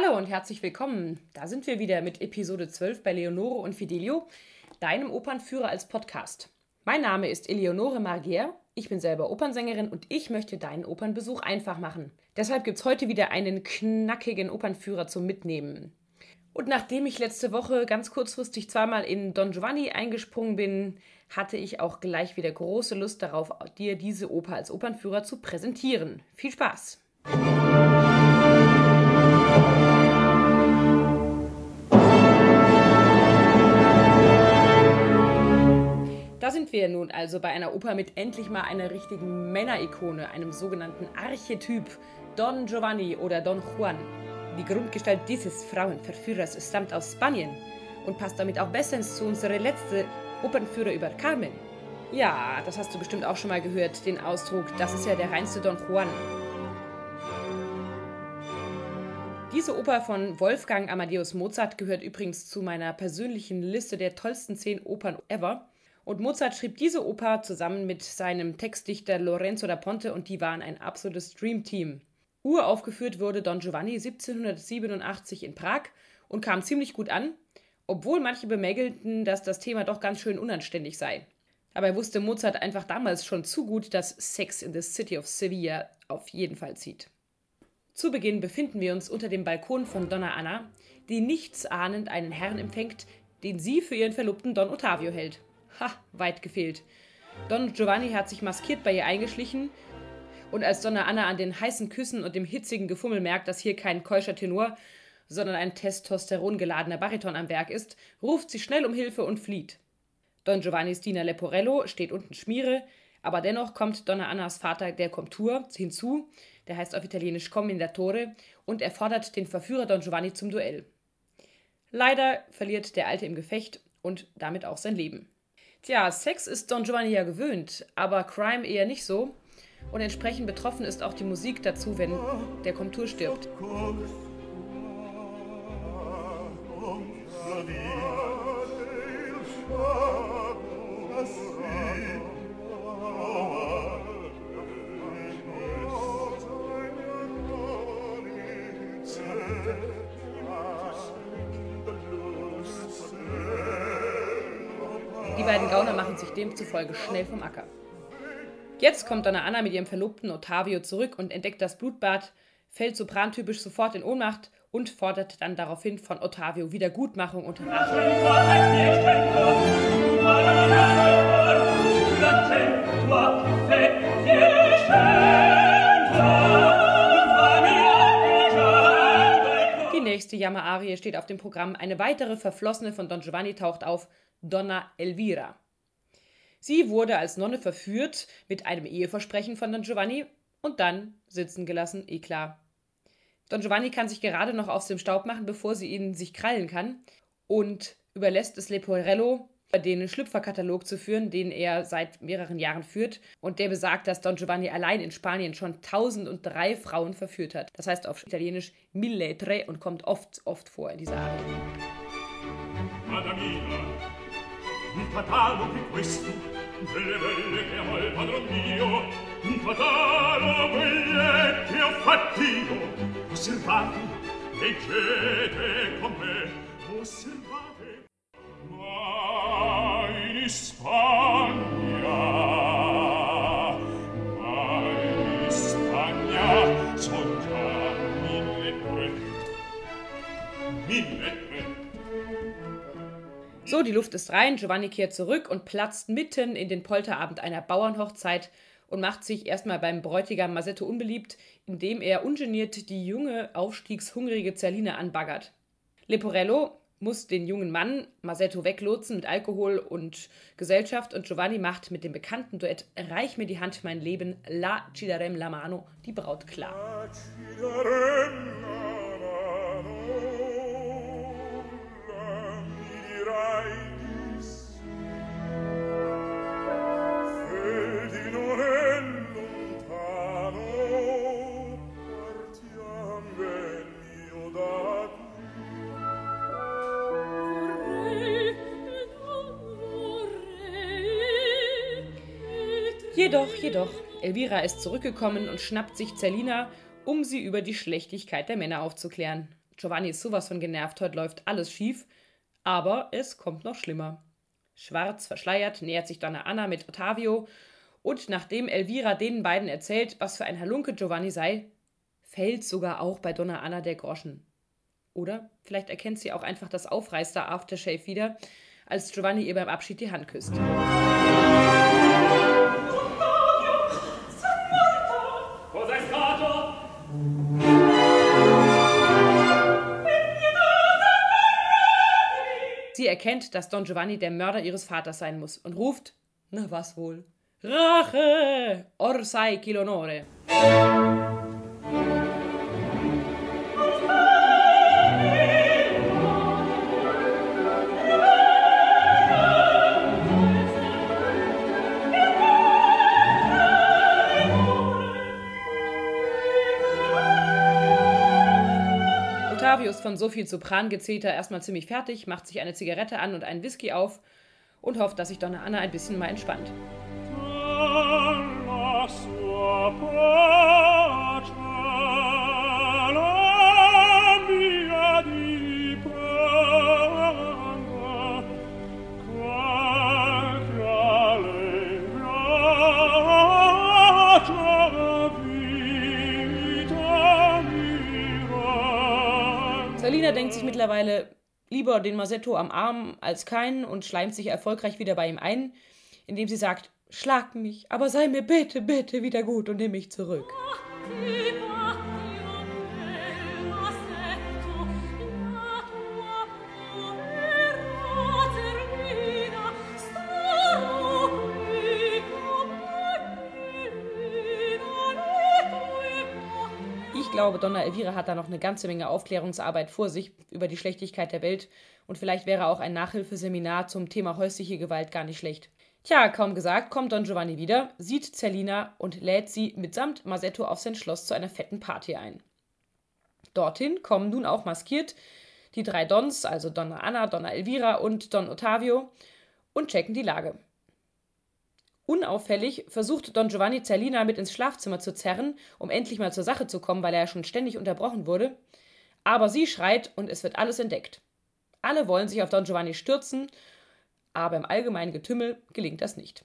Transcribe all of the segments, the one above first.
Hallo und herzlich willkommen. Da sind wir wieder mit Episode 12 bei Leonore und Fidelio, deinem Opernführer als Podcast. Mein Name ist Eleonore Margier, ich bin selber Opernsängerin und ich möchte deinen Opernbesuch einfach machen. Deshalb gibt es heute wieder einen knackigen Opernführer zum Mitnehmen. Und nachdem ich letzte Woche ganz kurzfristig zweimal in Don Giovanni eingesprungen bin, hatte ich auch gleich wieder große Lust darauf, dir diese Oper als Opernführer zu präsentieren. Viel Spaß! Wir nun also bei einer Oper mit endlich mal einer richtigen Männerikone, einem sogenannten Archetyp, Don Giovanni oder Don Juan. Die Grundgestalt dieses Frauenverführers stammt aus Spanien und passt damit auch bestens zu unserer letzten Opernführer über Carmen. Ja, das hast du bestimmt auch schon mal gehört, den Ausdruck, das ist ja der reinste Don Juan. Diese Oper von Wolfgang Amadeus Mozart gehört übrigens zu meiner persönlichen Liste der tollsten zehn Opern ever und Mozart schrieb diese Oper zusammen mit seinem Textdichter Lorenzo da Ponte und die waren ein absolutes Dreamteam. Uraufgeführt wurde Don Giovanni 1787 in Prag und kam ziemlich gut an, obwohl manche bemängelten, dass das Thema doch ganz schön unanständig sei. Dabei wusste Mozart einfach damals schon zu gut, dass Sex in the City of Sevilla auf jeden Fall zieht. Zu Beginn befinden wir uns unter dem Balkon von Donna Anna, die nichtsahnend einen Herrn empfängt, den sie für ihren Verlobten Don Ottavio hält. Ha, weit gefehlt. Don Giovanni hat sich maskiert bei ihr eingeschlichen und als Donna Anna an den heißen Küssen und dem hitzigen Gefummel merkt, dass hier kein keuscher Tenor, sondern ein testosterongeladener Bariton am Werk ist, ruft sie schnell um Hilfe und flieht. Don Giovannis Diener Leporello steht unten Schmiere, aber dennoch kommt Donna Annas Vater, der Komtur, hinzu, der heißt auf Italienisch Commendatore, und er fordert den Verführer Don Giovanni zum Duell. Leider verliert der Alte im Gefecht und damit auch sein Leben. Tja, Sex ist Don Giovanni ja gewöhnt, aber Crime eher nicht so. Und entsprechend betroffen ist auch die Musik dazu, wenn der Komtur stirbt. Die beiden Gauner machen sich demzufolge schnell vom Acker. Jetzt kommt Donna Anna mit ihrem Verlobten Ottavio zurück und entdeckt das Blutbad, fällt soprantypisch sofort in Ohnmacht und fordert dann daraufhin von Ottavio Wiedergutmachung und. Die nächste Jammerarie steht auf dem Programm. Eine weitere Verflossene von Don Giovanni taucht auf, Donna Elvira. Sie wurde als Nonne verführt mit einem Eheversprechen von Don Giovanni und dann sitzen gelassen, eh klar. Don Giovanni kann sich gerade noch aus dem Staub machen, bevor sie ihn sich krallen kann und überlässt es Leporello, den Schlüpferkatalog zu führen, den er seit mehreren Jahren führt und der besagt, dass Don Giovanni allein in Spanien schon 1003 Frauen verführt hat. Das heißt auf Italienisch mille tre und kommt oft, oft vor in dieser Arie. Madamina, un catalogo è questo delle belle che amo il padron mio un catalogo è che ho fatto io osservate leggete con me osservate. Ma in ispagna so, die Luft ist rein, Giovanni kehrt zurück und platzt mitten in den Polterabend einer Bauernhochzeit und macht sich erstmal beim Bräutigam Masetto unbeliebt, indem er ungeniert die junge, aufstiegshungrige Zerline anbaggert. Leporello muss den jungen Mann Masetto weglotsen mit Alkohol und Gesellschaft und Giovanni macht mit dem bekannten Duett Reich mir die Hand, mein Leben, La Cidarem la Mano, die Braut klar. Jedoch, jedoch, Elvira ist zurückgekommen und schnappt sich Zerlina, um sie über die Schlechtigkeit der Männer aufzuklären. Giovanni ist sowas von genervt, heute läuft alles schief. Aber es kommt noch schlimmer. Schwarz verschleiert nähert sich Donna Anna mit Ottavio und nachdem Elvira den beiden erzählt, was für ein Halunke Giovanni sei, fällt sogar auch bei Donna Anna der Groschen. Oder vielleicht erkennt sie auch einfach das aufreißende Aftershave wieder, als Giovanni ihr beim Abschied die Hand küsst. Sie erkennt, dass Don Giovanni der Mörder ihres Vaters sein muss und ruft, na was wohl, Rache! Orsai chi Octavius von so viel Soprangezeter erstmal ziemlich fertig, macht sich eine Zigarette an und einen Whisky auf und hofft, dass sich Donna Anna ein bisschen mal entspannt. Mittlerweile lieber den Masetto am Arm als keinen und schleimt sich erfolgreich wieder bei ihm ein, indem sie sagt, schlag mich, aber sei mir bitte, bitte wieder gut und nimm mich zurück. Ich glaube, Donna Elvira hat da noch eine ganze Menge Aufklärungsarbeit vor sich über die Schlechtigkeit der Welt und vielleicht wäre auch ein Nachhilfeseminar zum Thema häusliche Gewalt gar nicht schlecht. Tja, kaum gesagt, kommt Don Giovanni wieder, sieht Zerlina und lädt sie mitsamt Masetto auf sein Schloss zu einer fetten Party ein. Dorthin kommen nun auch maskiert die drei Dons, also Donna Anna, Donna Elvira und Don Ottavio, und checken die Lage. Unauffällig versucht Don Giovanni Zerlina mit ins Schlafzimmer zu zerren, um endlich mal zur Sache zu kommen, weil er ja schon ständig unterbrochen wurde. Aber sie schreit und es wird alles entdeckt. Alle wollen sich auf Don Giovanni stürzen aber im allgemeinen Getümmel gelingt das nicht.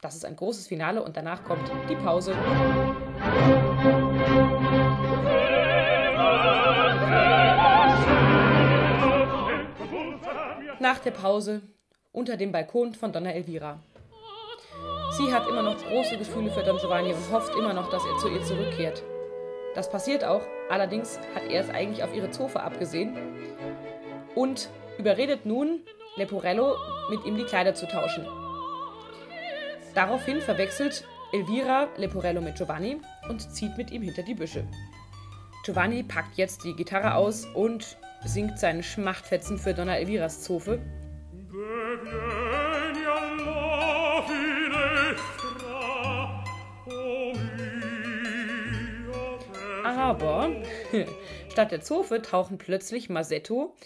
Das ist ein großes Finale und danach kommt die Pause. Nach der Pause unter dem Balkon von Donna Elvira. Sie hat immer noch große Gefühle für Don Giovanni und hofft immer noch, dass er zu ihr zurückkehrt. Das passiert auch, allerdings hat er es eigentlich auf ihre Zofe abgesehen und überredet nun Leporello mit ihm die Kleider zu tauschen. Daraufhin verwechselt Elvira Leporello mit Giovanni und zieht mit ihm hinter die Büsche. Giovanni packt jetzt die Gitarre aus und singt seinen Schmachtfetzen für Donna Elviras Zofe. Aber statt der Zofe tauchen plötzlich Masetto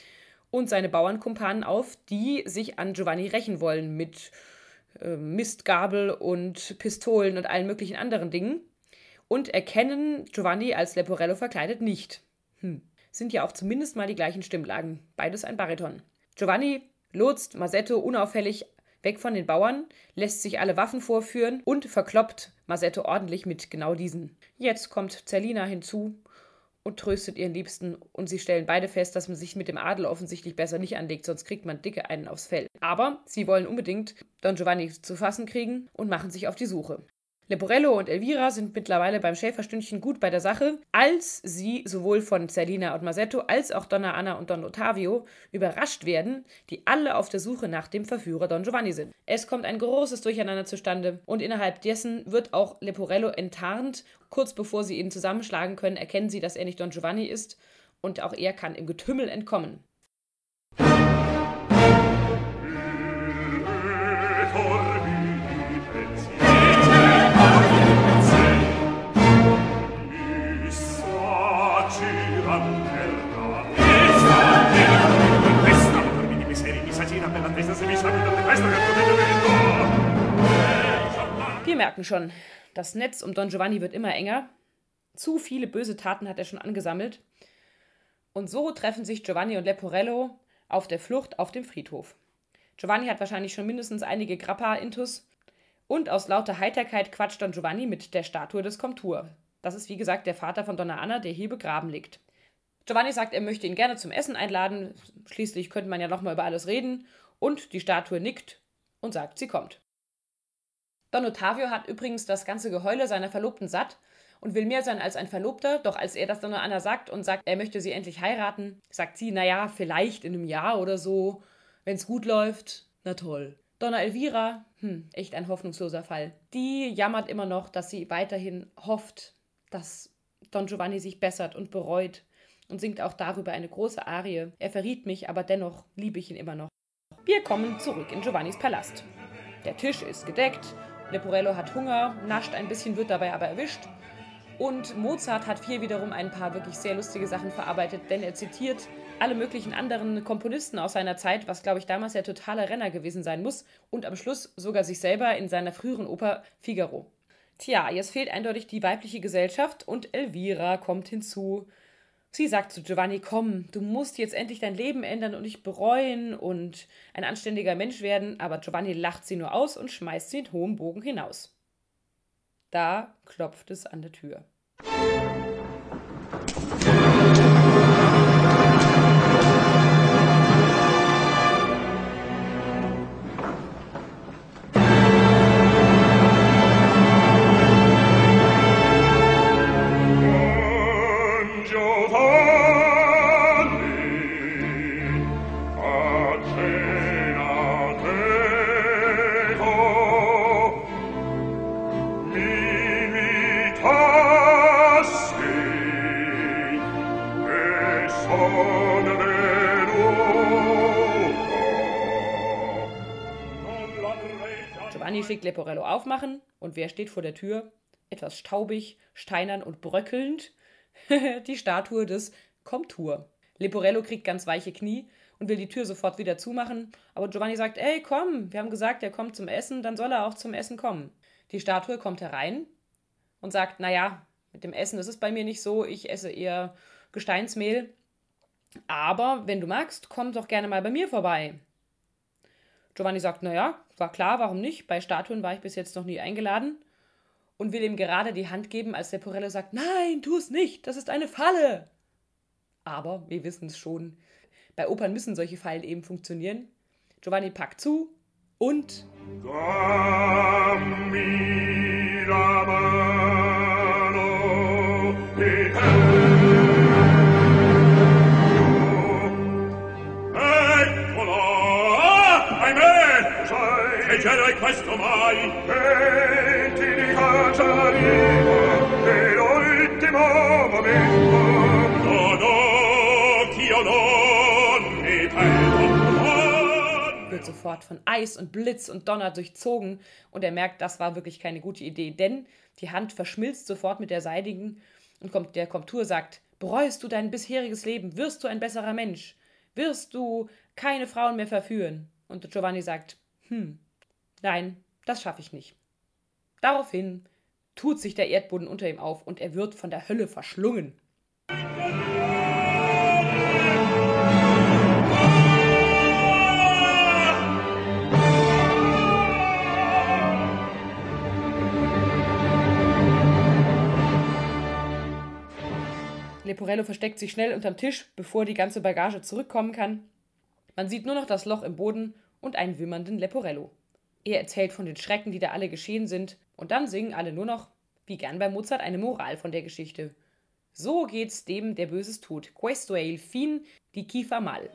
und seine Bauernkumpanen auf, die sich an Giovanni rächen wollen mit äh, Mistgabel und Pistolen und allen möglichen anderen Dingen und erkennen Giovanni als Leporello verkleidet nicht. Hm. Sind ja auch zumindest mal die gleichen Stimmlagen. Beides ein Bariton. Giovanni lotst Masetto unauffällig weg von den Bauern, lässt sich alle Waffen vorführen und verkloppt Masetto ordentlich mit genau diesen. Jetzt kommt Zerlina hinzu und tröstet ihren Liebsten und sie stellen beide fest, dass man sich mit dem Adel offensichtlich besser nicht anlegt, sonst kriegt man dicke einen aufs Fell. Aber sie wollen unbedingt Don Giovanni zu fassen kriegen und machen sich auf die Suche. Leporello und Elvira sind mittlerweile beim Schäferstündchen gut bei der Sache, als sie sowohl von Zerlina und Masetto als auch Donna Anna und Don Ottavio überrascht werden, die alle auf der Suche nach dem Verführer Don Giovanni sind. Es kommt ein großes Durcheinander zustande und innerhalb dessen wird auch Leporello enttarnt. Kurz bevor sie ihn zusammenschlagen können, erkennen sie, dass er nicht Don Giovanni ist und auch er kann im Getümmel entkommen. Wir merken schon, das Netz um Don Giovanni wird immer enger. Zu viele böse Taten hat er schon angesammelt. Und so treffen sich Giovanni und Leporello auf der Flucht auf dem Friedhof. Giovanni hat wahrscheinlich schon mindestens einige Grappa-Intus und aus lauter Heiterkeit quatscht Don Giovanni mit der Statue des Komtur. Das ist wie gesagt der Vater von Donna Anna, der hier begraben liegt. Giovanni sagt, er möchte ihn gerne zum Essen einladen. Schließlich könnte man ja nochmal über alles reden. Und die Statue nickt und sagt, sie kommt. Don Ottavio hat übrigens das ganze Geheule seiner Verlobten satt und will mehr sein als ein Verlobter. Doch als er das Donna Anna sagt und sagt, er möchte sie endlich heiraten, sagt sie, naja, vielleicht in einem Jahr oder so, wenn es gut läuft, na toll. Donna Elvira, hm, echt ein hoffnungsloser Fall. Die jammert immer noch, dass sie weiterhin hofft, dass Don Giovanni sich bessert und bereut und singt auch darüber eine große Arie. Er verriet mich, aber dennoch liebe ich ihn immer noch. Wir kommen zurück in Giovannis Palast. Der Tisch ist gedeckt, Leporello hat Hunger, nascht ein bisschen, wird dabei aber erwischt. Und Mozart hat hier wiederum ein paar wirklich sehr lustige Sachen verarbeitet, denn er zitiert alle möglichen anderen Komponisten aus seiner Zeit, was glaube ich damals der totale Renner gewesen sein muss, und am Schluss sogar sich selber in seiner früheren Oper Figaro. Tja, jetzt fehlt eindeutig die weibliche Gesellschaft und Elvira kommt hinzu. Sie sagt zu Giovanni, komm, du musst jetzt endlich dein Leben ändern und dich bereuen und ein anständiger Mensch werden, aber Giovanni lacht sie nur aus und schmeißt sie in hohem Bogen hinaus. Da klopft es an der Tür. Schickt Leporello aufmachen und wer steht vor der Tür? Etwas staubig, steinern und bröckelnd. die Statue des Komtur. Leporello kriegt ganz weiche Knie und will die Tür sofort wieder zumachen, aber Giovanni sagt, ey, komm, wir haben gesagt, er kommt zum Essen, dann soll er auch zum Essen kommen. Die Statue kommt herein und sagt, naja, mit dem Essen ist es bei mir nicht so, ich esse eher Gesteinsmehl, aber wenn du magst, komm doch gerne mal bei mir vorbei. Giovanni sagt, naja, war klar, warum nicht? Bei Statuen war ich bis jetzt noch nie eingeladen. Und will ihm gerade die Hand geben, als der Porello sagt, nein, tu es nicht, das ist eine Falle. Aber wir wissen es schon. Bei Opern müssen solche Fallen eben funktionieren. Giovanni packt zu und. Leggerei questo mai Metti di caccia E l'ultimo momento No, no, ch'io non mi wird sofort von Eis und Blitz und Donner durchzogen und er merkt, das war wirklich keine gute Idee, denn die Hand verschmilzt sofort mit der seidigen und kommt, der Komtur sagt, bereust du dein bisheriges Leben, wirst du ein besserer Mensch, wirst du keine Frauen mehr verführen. Und Giovanni sagt, hm, Nein, das schaffe ich nicht. Daraufhin tut sich der Erdboden unter ihm auf und er wird von der Hölle verschlungen. Leporello versteckt sich schnell unterm Tisch, bevor die ganze Bagage zurückkommen kann. Man sieht nur noch das Loch im Boden und einen wimmernden Leporello. Er erzählt von den Schrecken, die da alle geschehen sind, und dann singen alle nur noch, wie gern bei Mozart, eine Moral von der Geschichte. So geht's dem, der Böses tut. Questo è il fin di chi fa mal.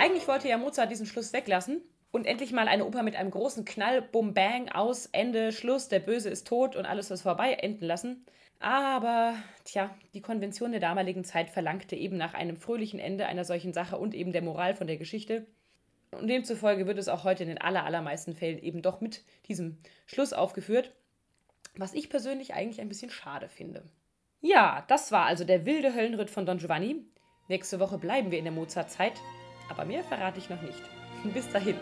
Eigentlich wollte ja Mozart diesen Schluss weglassen und endlich mal eine Oper mit einem großen Knall, Bum Bang, aus, Ende, Schluss, der Böse ist tot und alles ist vorbei enden lassen. Aber, tja, die Konvention der damaligen Zeit verlangte eben nach einem fröhlichen Ende einer solchen Sache und eben der Moral von der Geschichte. Und demzufolge wird es auch heute in den allermeisten Fällen eben doch mit diesem Schluss aufgeführt, was ich persönlich eigentlich ein bisschen schade finde. Ja, das war also der wilde Höllenritt von Don Giovanni. Nächste Woche bleiben wir in der Mozart-Zeit, aber mehr verrate ich noch nicht. Bis dahin.